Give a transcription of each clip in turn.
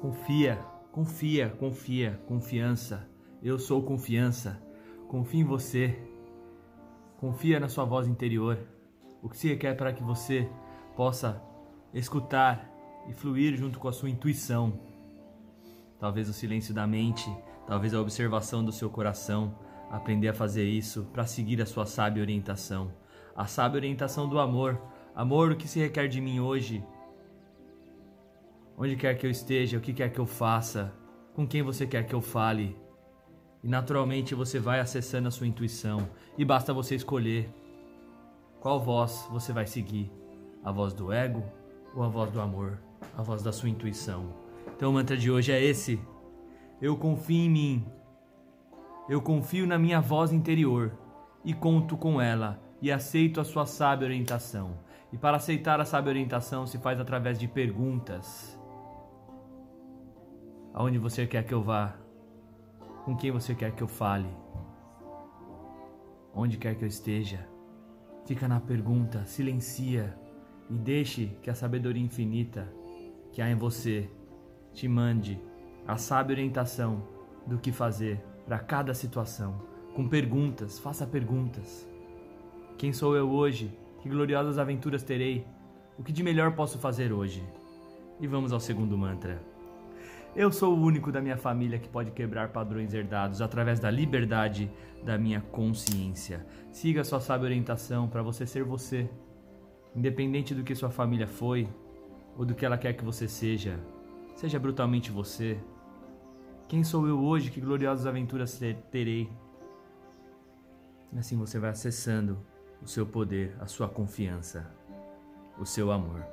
Confia, confia, confia, confiança. Eu sou confiança. Confia em você. Confia na sua voz interior. O que se requer para que você possa escutar e fluir junto com a sua intuição. Talvez o silêncio da mente, talvez a observação do seu coração, aprender a fazer isso para seguir a sua sábia orientação. A sábia orientação do amor. Amor, o que se requer de mim hoje? Onde quer que eu esteja, o que quer que eu faça, com quem você quer que eu fale. E naturalmente você vai acessando a sua intuição e basta você escolher qual voz você vai seguir: a voz do ego ou a voz do amor, a voz da sua intuição. Então o mantra de hoje é esse: Eu confio em mim. Eu confio na minha voz interior e conto com ela e aceito a sua sábia orientação. E para aceitar a sábia orientação se faz através de perguntas Aonde você quer que eu vá? Com quem você quer que eu fale? Onde quer que eu esteja? Fica na pergunta, silencia e deixe que a sabedoria infinita que há em você te mande a sábia orientação do que fazer para cada situação. Com perguntas, faça perguntas. Quem sou eu hoje? Que gloriosas aventuras terei? O que de melhor posso fazer hoje? E vamos ao segundo mantra. Eu sou o único da minha família que pode quebrar padrões herdados através da liberdade da minha consciência. Siga sua sábia orientação para você ser você, independente do que sua família foi ou do que ela quer que você seja. Seja brutalmente você. Quem sou eu hoje? Que gloriosas aventuras terei? E assim você vai acessando o seu poder, a sua confiança, o seu amor.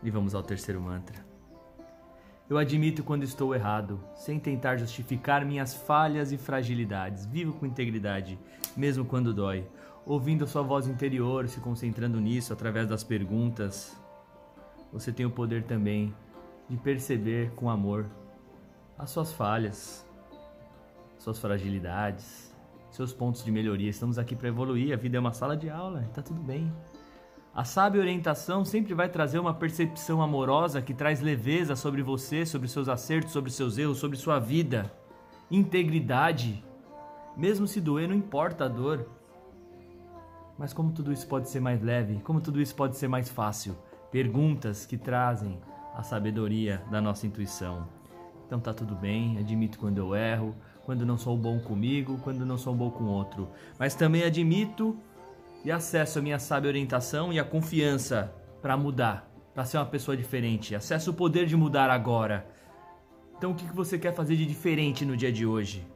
E vamos ao terceiro mantra. Eu admito quando estou errado, sem tentar justificar minhas falhas e fragilidades. Vivo com integridade, mesmo quando dói. Ouvindo a sua voz interior, se concentrando nisso através das perguntas. Você tem o poder também de perceber com amor as suas falhas, suas fragilidades, seus pontos de melhoria. Estamos aqui para evoluir, a vida é uma sala de aula, está tudo bem. A sábia orientação sempre vai trazer uma percepção amorosa que traz leveza sobre você, sobre seus acertos, sobre seus erros, sobre sua vida. Integridade. Mesmo se doer, não importa a dor. Mas como tudo isso pode ser mais leve? Como tudo isso pode ser mais fácil? Perguntas que trazem a sabedoria da nossa intuição. Então tá tudo bem, admito quando eu erro, quando não sou bom comigo, quando não sou bom com outro. Mas também admito e acesso a minha sábia orientação e a confiança para mudar, para ser uma pessoa diferente. Acesso o poder de mudar agora. Então, o que você quer fazer de diferente no dia de hoje?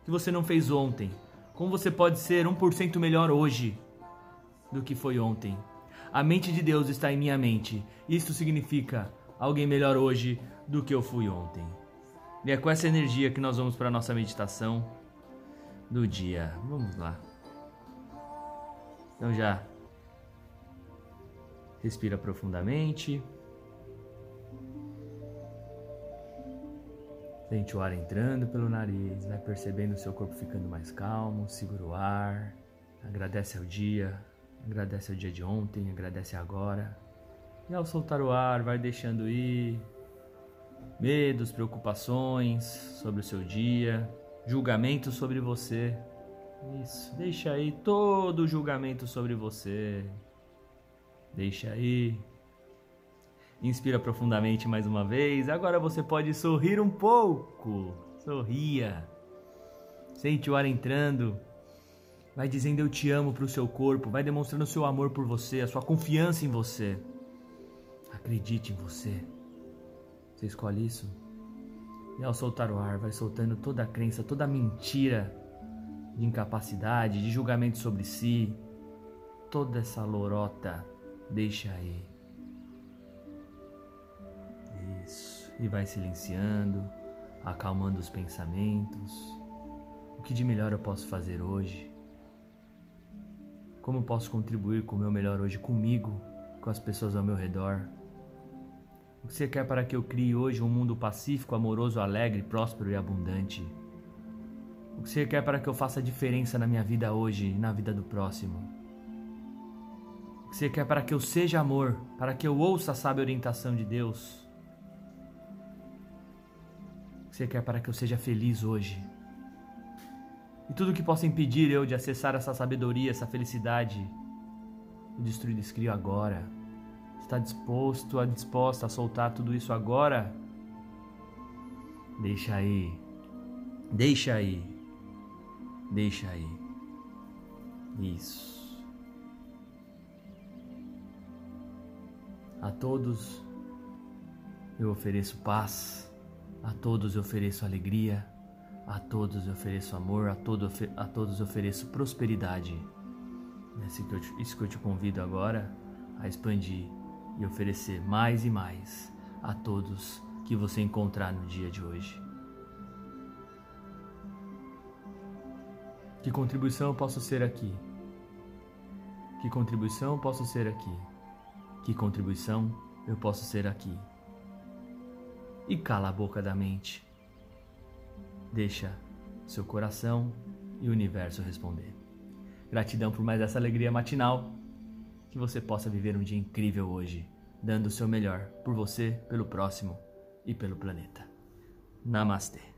O que você não fez ontem? Como você pode ser 1% melhor hoje do que foi ontem? A mente de Deus está em minha mente. Isso significa alguém melhor hoje do que eu fui ontem. E é com essa energia que nós vamos para a nossa meditação do dia. Vamos lá. Então já respira profundamente. Sente o ar entrando pelo nariz, vai percebendo o seu corpo ficando mais calmo, segura o ar, agradece ao dia, agradece ao dia de ontem, agradece agora. E ao soltar o ar, vai deixando ir medos, preocupações sobre o seu dia, julgamentos sobre você, isso, deixa aí todo o julgamento sobre você. Deixa aí. Inspira profundamente mais uma vez. Agora você pode sorrir um pouco. Sorria. Sente o ar entrando. Vai dizendo eu te amo para o seu corpo. Vai demonstrando o seu amor por você, a sua confiança em você. Acredite em você. Você escolhe isso? E ao soltar o ar, vai soltando toda a crença, toda a mentira de incapacidade, de julgamento sobre si, toda essa lorota, deixa aí. Isso. E vai silenciando, acalmando os pensamentos. O que de melhor eu posso fazer hoje? Como posso contribuir com o meu melhor hoje comigo, com as pessoas ao meu redor? O que você quer para que eu crie hoje um mundo pacífico, amoroso, alegre, próspero e abundante? O que você quer para que eu faça diferença na minha vida hoje e na vida do próximo? O que você quer para que eu seja amor, para que eu ouça a sábia orientação de Deus? você quer para que eu seja feliz hoje. E tudo que possa impedir eu de acessar essa sabedoria, essa felicidade, o destruído escrio agora. Está disposto, a disposta a soltar tudo isso agora? Deixa aí. Deixa aí. Deixa aí. Isso. A todos eu ofereço paz, a todos eu ofereço alegria, a todos eu ofereço amor, a, todo, a todos eu ofereço prosperidade. Eu te, isso que eu te convido agora a expandir e oferecer mais e mais a todos que você encontrar no dia de hoje. Que contribuição eu posso ser aqui? Que contribuição eu posso ser aqui? Que contribuição eu posso ser aqui? E cala a boca da mente. Deixa seu coração e o universo responder. Gratidão por mais essa alegria matinal. Que você possa viver um dia incrível hoje, dando o seu melhor por você, pelo próximo e pelo planeta. Namastê.